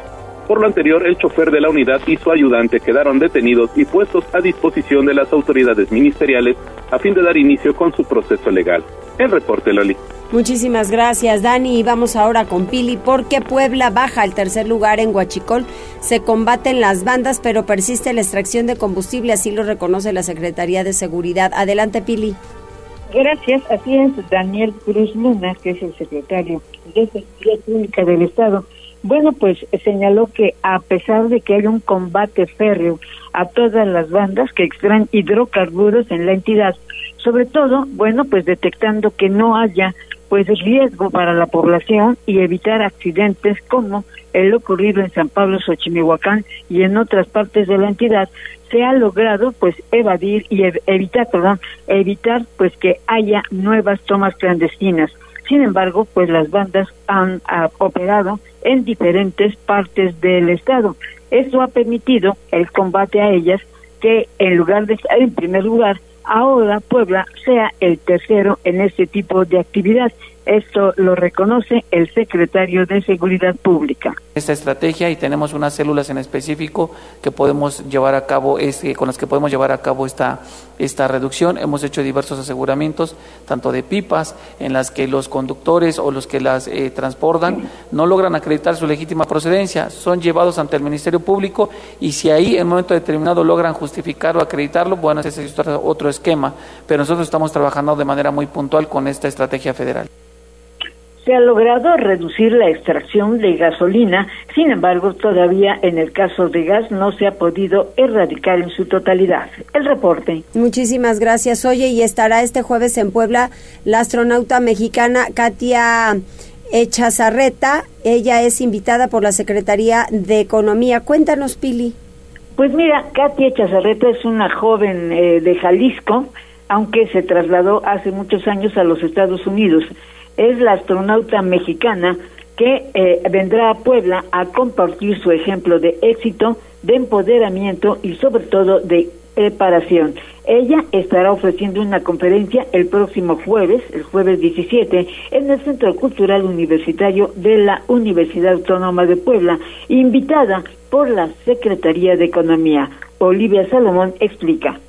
Por lo anterior, el chofer de la unidad y su ayudante quedaron detenidos y puestos a disposición de las autoridades ministeriales a fin de dar inicio con su proceso legal. El reporte, Loli. Muchísimas gracias, Dani. Y vamos ahora con Pili, porque Puebla baja al tercer lugar en Huachicol. Se combaten las bandas, pero persiste la extracción de combustible, así lo reconoce la Secretaría de Seguridad. Adelante, Pili. Gracias, así es, Daniel Cruz Luna, que es el secretario de Seguridad Pública del Estado, bueno, pues señaló que a pesar de que hay un combate férreo a todas las bandas que extraen hidrocarburos en la entidad, sobre todo, bueno, pues detectando que no haya pues riesgo para la población y evitar accidentes como el ocurrido en San Pablo, Xochimihuacán y en otras partes de la entidad, se ha logrado pues evadir y evitar, perdón, evitar pues que haya nuevas tomas clandestinas. Sin embargo, pues las bandas han operado en diferentes partes del estado. Esto ha permitido el combate a ellas que en lugar de estar en primer lugar, ahora Puebla sea el tercero en este tipo de actividad. Esto lo reconoce el secretario de Seguridad Pública. Esta estrategia y tenemos unas células en específico que podemos llevar a cabo, este, con las que podemos llevar a cabo esta, esta reducción. Hemos hecho diversos aseguramientos, tanto de pipas, en las que los conductores o los que las eh, transportan no logran acreditar su legítima procedencia, son llevados ante el Ministerio Público y si ahí en un momento determinado logran justificar o acreditarlo, bueno, ese es otro esquema, pero nosotros estamos trabajando de manera muy puntual con esta estrategia federal se ha logrado reducir la extracción de gasolina, sin embargo, todavía en el caso de gas no se ha podido erradicar en su totalidad. El reporte. Muchísimas gracias. Oye, y estará este jueves en Puebla la astronauta mexicana Katia Echazarreta. Ella es invitada por la Secretaría de Economía. Cuéntanos, Pili. Pues mira, Katia Echazarreta es una joven eh, de Jalisco, aunque se trasladó hace muchos años a los Estados Unidos es la astronauta mexicana que eh, vendrá a Puebla a compartir su ejemplo de éxito, de empoderamiento y sobre todo de preparación. Ella estará ofreciendo una conferencia el próximo jueves, el jueves 17, en el Centro Cultural Universitario de la Universidad Autónoma de Puebla, invitada por la Secretaría de Economía. Olivia Salomón explica.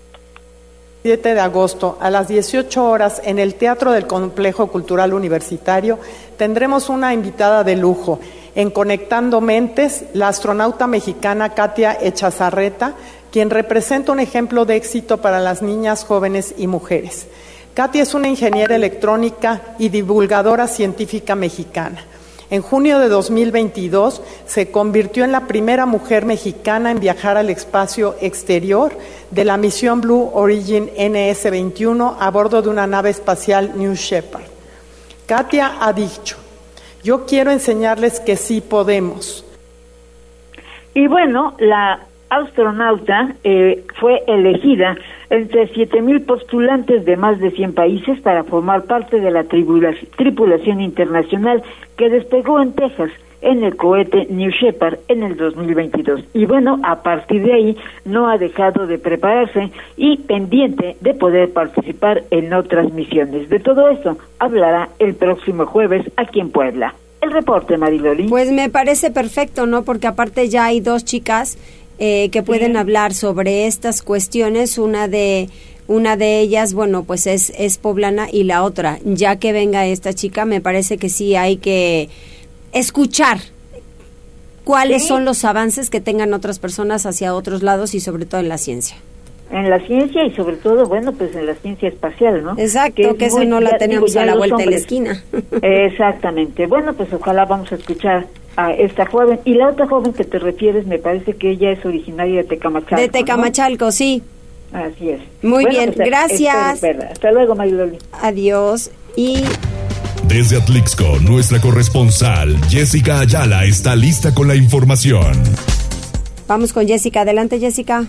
7 de agosto a las 18 horas en el Teatro del Complejo Cultural Universitario tendremos una invitada de lujo. En Conectando Mentes, la astronauta mexicana Katia Echazarreta, quien representa un ejemplo de éxito para las niñas, jóvenes y mujeres. Katia es una ingeniera electrónica y divulgadora científica mexicana. En junio de 2022 se convirtió en la primera mujer mexicana en viajar al espacio exterior de la misión Blue Origin NS-21 a bordo de una nave espacial New Shepard. Katia ha dicho, yo quiero enseñarles que sí podemos. Y bueno, la astronauta eh, fue elegida entre 7.000 postulantes de más de 100 países para formar parte de la tripulación internacional que despegó en Texas en el cohete New Shepard en el 2022. Y bueno, a partir de ahí no ha dejado de prepararse y pendiente de poder participar en otras misiones. De todo esto hablará el próximo jueves aquí en Puebla. El reporte, Mariloli. Pues me parece perfecto, ¿no? Porque aparte ya hay dos chicas eh, que pueden hablar sobre estas cuestiones. Una de una de ellas, bueno, pues es, es poblana y la otra, ya que venga esta chica, me parece que sí hay que escuchar cuáles son los avances que tengan otras personas hacia otros lados y sobre todo en la ciencia. En la ciencia y sobre todo, bueno, pues en la ciencia espacial, ¿no? Exacto, que, eso no la tenemos a la vuelta de la esquina. *laughs* Exactamente. Bueno, pues ojalá vamos a escuchar a esta joven. Y la otra joven que te refieres, me parece que ella es originaria de Tecamachalco. De Tecamachalco, sí. Así es. Muy bien, pues, gracias. Hasta luego, Mariloli. Adiós. Y desde Atlixco, nuestra corresponsal Jessica Ayala está lista con la información. Vamos con Jessica. Adelante, Jessica.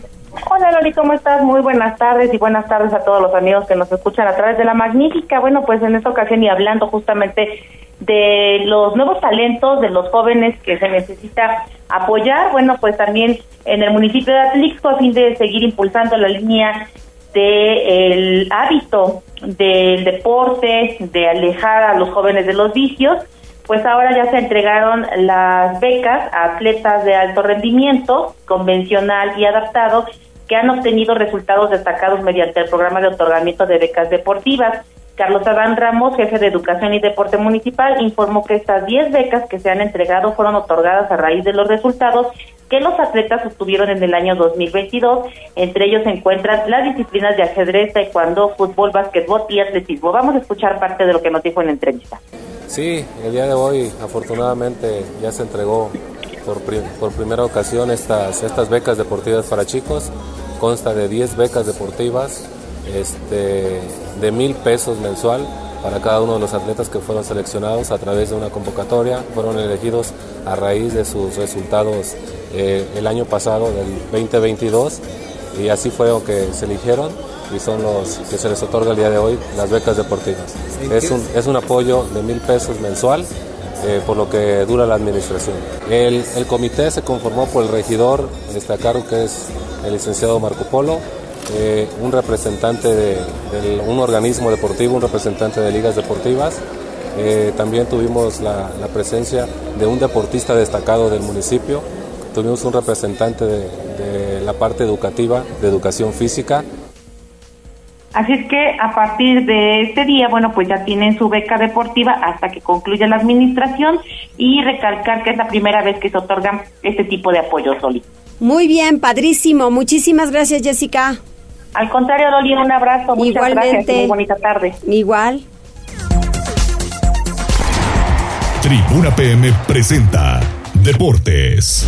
Hola Loli, ¿cómo estás? Muy buenas tardes y buenas tardes a todos los amigos que nos escuchan a través de la magnífica. Bueno, pues en esta ocasión y hablando justamente de los nuevos talentos, de los jóvenes que se necesita apoyar, bueno, pues también en el municipio de Atlixco a fin de seguir impulsando la línea del hábito del deporte, de alejar a los jóvenes de los vicios, pues ahora ya se entregaron las becas a atletas de alto rendimiento, convencional y adaptado, que han obtenido resultados destacados mediante el programa de otorgamiento de becas deportivas. Carlos Adán Ramos, jefe de Educación y Deporte Municipal, informó que estas 10 becas que se han entregado fueron otorgadas a raíz de los resultados que los atletas obtuvieron en el año 2022. Entre ellos se encuentran las disciplinas de ajedrez, taekwondo, fútbol, básquetbol y atletismo. Vamos a escuchar parte de lo que nos dijo en la entrevista. Sí, el día de hoy afortunadamente ya se entregó por, primera ocasión estas becas deportivas para chicos. Consta de 10 becas deportivas este, de mil pesos mensual para cada uno de los atletas que fueron seleccionados a través de una convocatoria, fueron elegidos a raíz de sus resultados eh, el año pasado, del 2022, y así fue lo que se eligieron y son los que se les otorga el día de hoy las becas deportivas. Es un, es un apoyo de mil pesos mensual eh, por lo que dura la administración. El, el, comité se conformó por el regidor, este cargo que es el licenciado Marco Polo, eh, un representante de, un organismo deportivo, un representante de ligas deportivas. Eh, también tuvimos la, presencia de un deportista destacado del municipio, tuvimos un representante de, la parte educativa, de educación física, Así es que a partir de este día, bueno, pues ya tienen su beca deportiva hasta que concluya la administración y recalcar que es la primera vez que se otorgan este tipo de apoyo, Soli. Muy bien, padrísimo. Muchísimas gracias, Jessica. Al contrario, Loli, un abrazo. Muchas Igualmente. gracias. Muy bonita tarde. Igual. Tribuna PM presenta Deportes.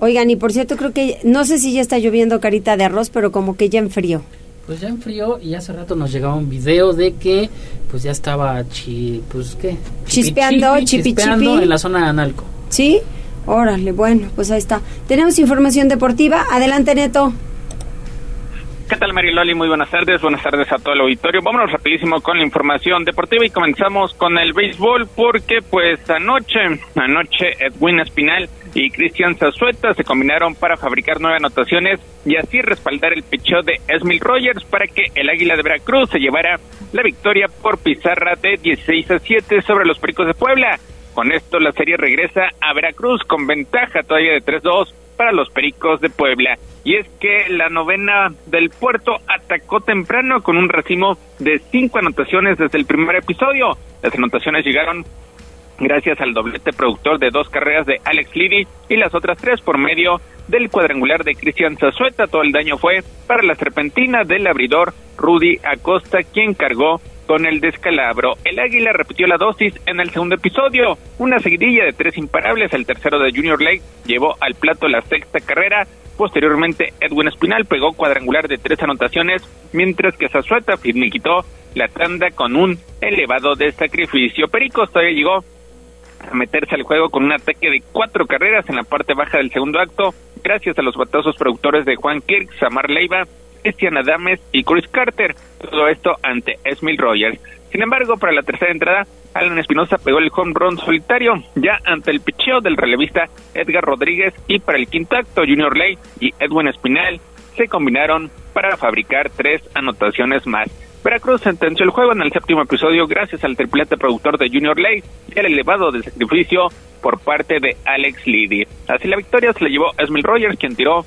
Oigan, y por cierto, creo que no sé si ya está lloviendo carita de arroz, pero como que ya enfrió. Pues ya enfrió y hace rato nos llegaba un video de que pues ya estaba chi, pues qué, chispeando, chipi, chispeando en la zona de Analco. ¿Sí? Órale, bueno, pues ahí está. Tenemos información deportiva. Adelante, Neto. ¿Qué tal, Mariloli? Muy buenas tardes. Buenas tardes a todo el auditorio. Vámonos rapidísimo con la información deportiva y comenzamos con el béisbol porque pues anoche, anoche Edwin Espinal y Cristian Zazueta se combinaron para fabricar nueve anotaciones y así respaldar el picheo de Esmil Rogers para que el Águila de Veracruz se llevara la victoria por pizarra de 16 a 7 sobre los Pericos de Puebla. Con esto la serie regresa a Veracruz con ventaja todavía de 3-2 para los Pericos de Puebla. Y es que la novena del puerto atacó temprano con un racimo de cinco anotaciones desde el primer episodio. Las anotaciones llegaron gracias al doblete productor de dos carreras de Alex Liddy y las otras tres por medio del cuadrangular de Cristian Zazueta. Todo el daño fue para la serpentina del abridor Rudy Acosta, quien cargó con el descalabro. El Águila repitió la dosis en el segundo episodio. Una seguidilla de tres imparables. El tercero de Junior Lake llevó al plato la sexta carrera. Posteriormente, Edwin Espinal pegó cuadrangular de tres anotaciones, mientras que Zazueta quitó la tanda con un elevado de sacrificio. Pericos todavía llegó a meterse al juego con un ataque de cuatro carreras en la parte baja del segundo acto, gracias a los batazos productores de Juan Kirk, Samar Leiva Cristian Adames y Chris Carter. Todo esto ante Esmil Rogers. Sin embargo, para la tercera entrada, Alan Espinosa pegó el home run solitario ya ante el picheo del relevista Edgar Rodríguez y para el quinto acto Junior Ley y Edwin Espinal se combinaron para fabricar tres anotaciones más. Veracruz sentenció el juego en el séptimo episodio gracias al triplete productor de Junior Ley y al elevado de sacrificio por parte de Alex Liddy. Así la victoria se la llevó Esmil Rogers, quien tiró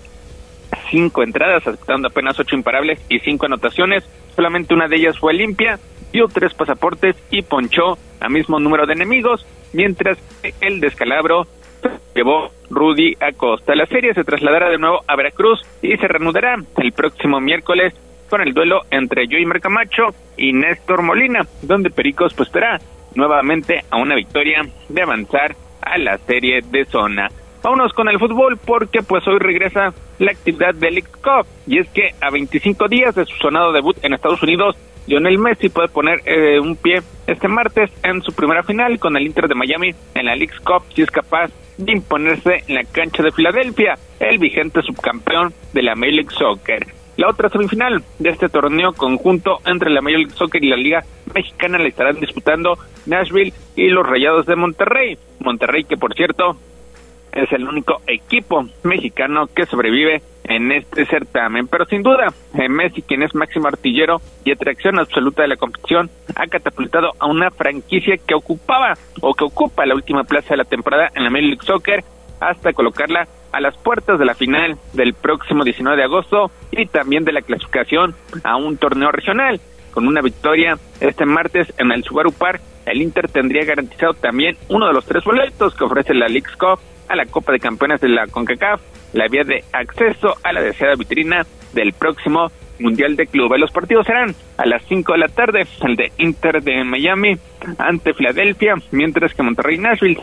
cinco entradas, aceptando apenas ocho imparables y cinco anotaciones. Solamente una de ellas fue limpia, dio tres pasaportes y ponchó a mismo número de enemigos, mientras que el descalabro llevó Rudy Acosta. La serie se trasladará de nuevo a Veracruz y se reanudará el próximo miércoles con el duelo entre Joey Mercamacho y Néstor Molina, donde Pericos pues nuevamente a una victoria de avanzar a la serie de zona. Vámonos con el fútbol porque pues hoy regresa la actividad del League Cup y es que a 25 días de su sonado debut en Estados Unidos, Lionel Messi puede poner eh, un pie este martes en su primera final con el Inter de Miami en la League Cup si es capaz de imponerse en la cancha de Filadelfia, el vigente subcampeón de la Major League Soccer. La otra semifinal de este torneo conjunto entre la Major League Soccer y la Liga Mexicana la estarán disputando Nashville y los Rayados de Monterrey. Monterrey que por cierto es el único equipo mexicano que sobrevive en este certamen. Pero sin duda, eh, Messi, quien es máximo artillero y atracción absoluta de la competición, ha catapultado a una franquicia que ocupaba o que ocupa la última plaza de la temporada en la Major League Soccer hasta colocarla a las puertas de la final del próximo 19 de agosto y también de la clasificación a un torneo regional. Con una victoria este martes en el Subaru Park, el Inter tendría garantizado también uno de los tres boletos que ofrece la League's Cup a la Copa de Campeones de la CONCACAF, la vía de acceso a la deseada vitrina del próximo Mundial de Clubes. Los partidos serán a las 5 de la tarde, el de Inter de Miami ante Filadelfia, mientras que Monterrey Nashville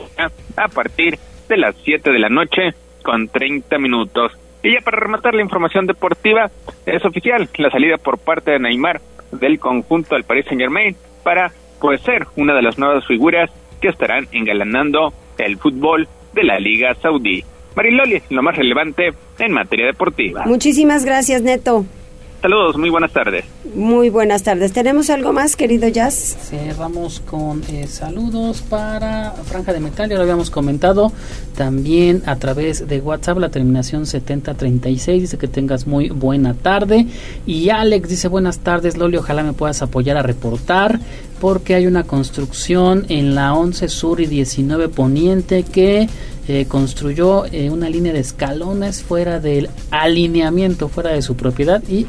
a partir de las 7 de la noche con 30 minutos. Y ya para rematar la información deportiva, es oficial la salida por parte de Neymar del conjunto del Paris Saint Germain para pues, ser una de las nuevas figuras que estarán engalanando el fútbol de la Liga Saudí. Mariloli, lo más relevante en materia deportiva. Muchísimas gracias, Neto. Saludos, muy buenas tardes. Muy buenas tardes. ¿Tenemos algo más, querido Jazz? Cerramos con eh, saludos para Franja de Metal, ya lo habíamos comentado. También a través de WhatsApp, la terminación 7036 dice que tengas muy buena tarde. Y Alex dice buenas tardes, Loli, ojalá me puedas apoyar a reportar porque hay una construcción en la 11 Sur y 19 Poniente que eh, construyó eh, una línea de escalones fuera del alineamiento, fuera de su propiedad y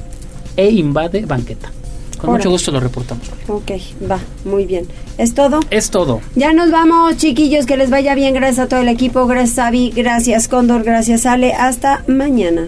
e invade banqueta. Con mucho gusto lo reportamos. Ok, va, muy bien. ¿Es todo? Es todo. Ya nos vamos, chiquillos, que les vaya bien. Gracias a todo el equipo. Gracias, Avi. Gracias, Cóndor. Gracias, Ale. Hasta mañana.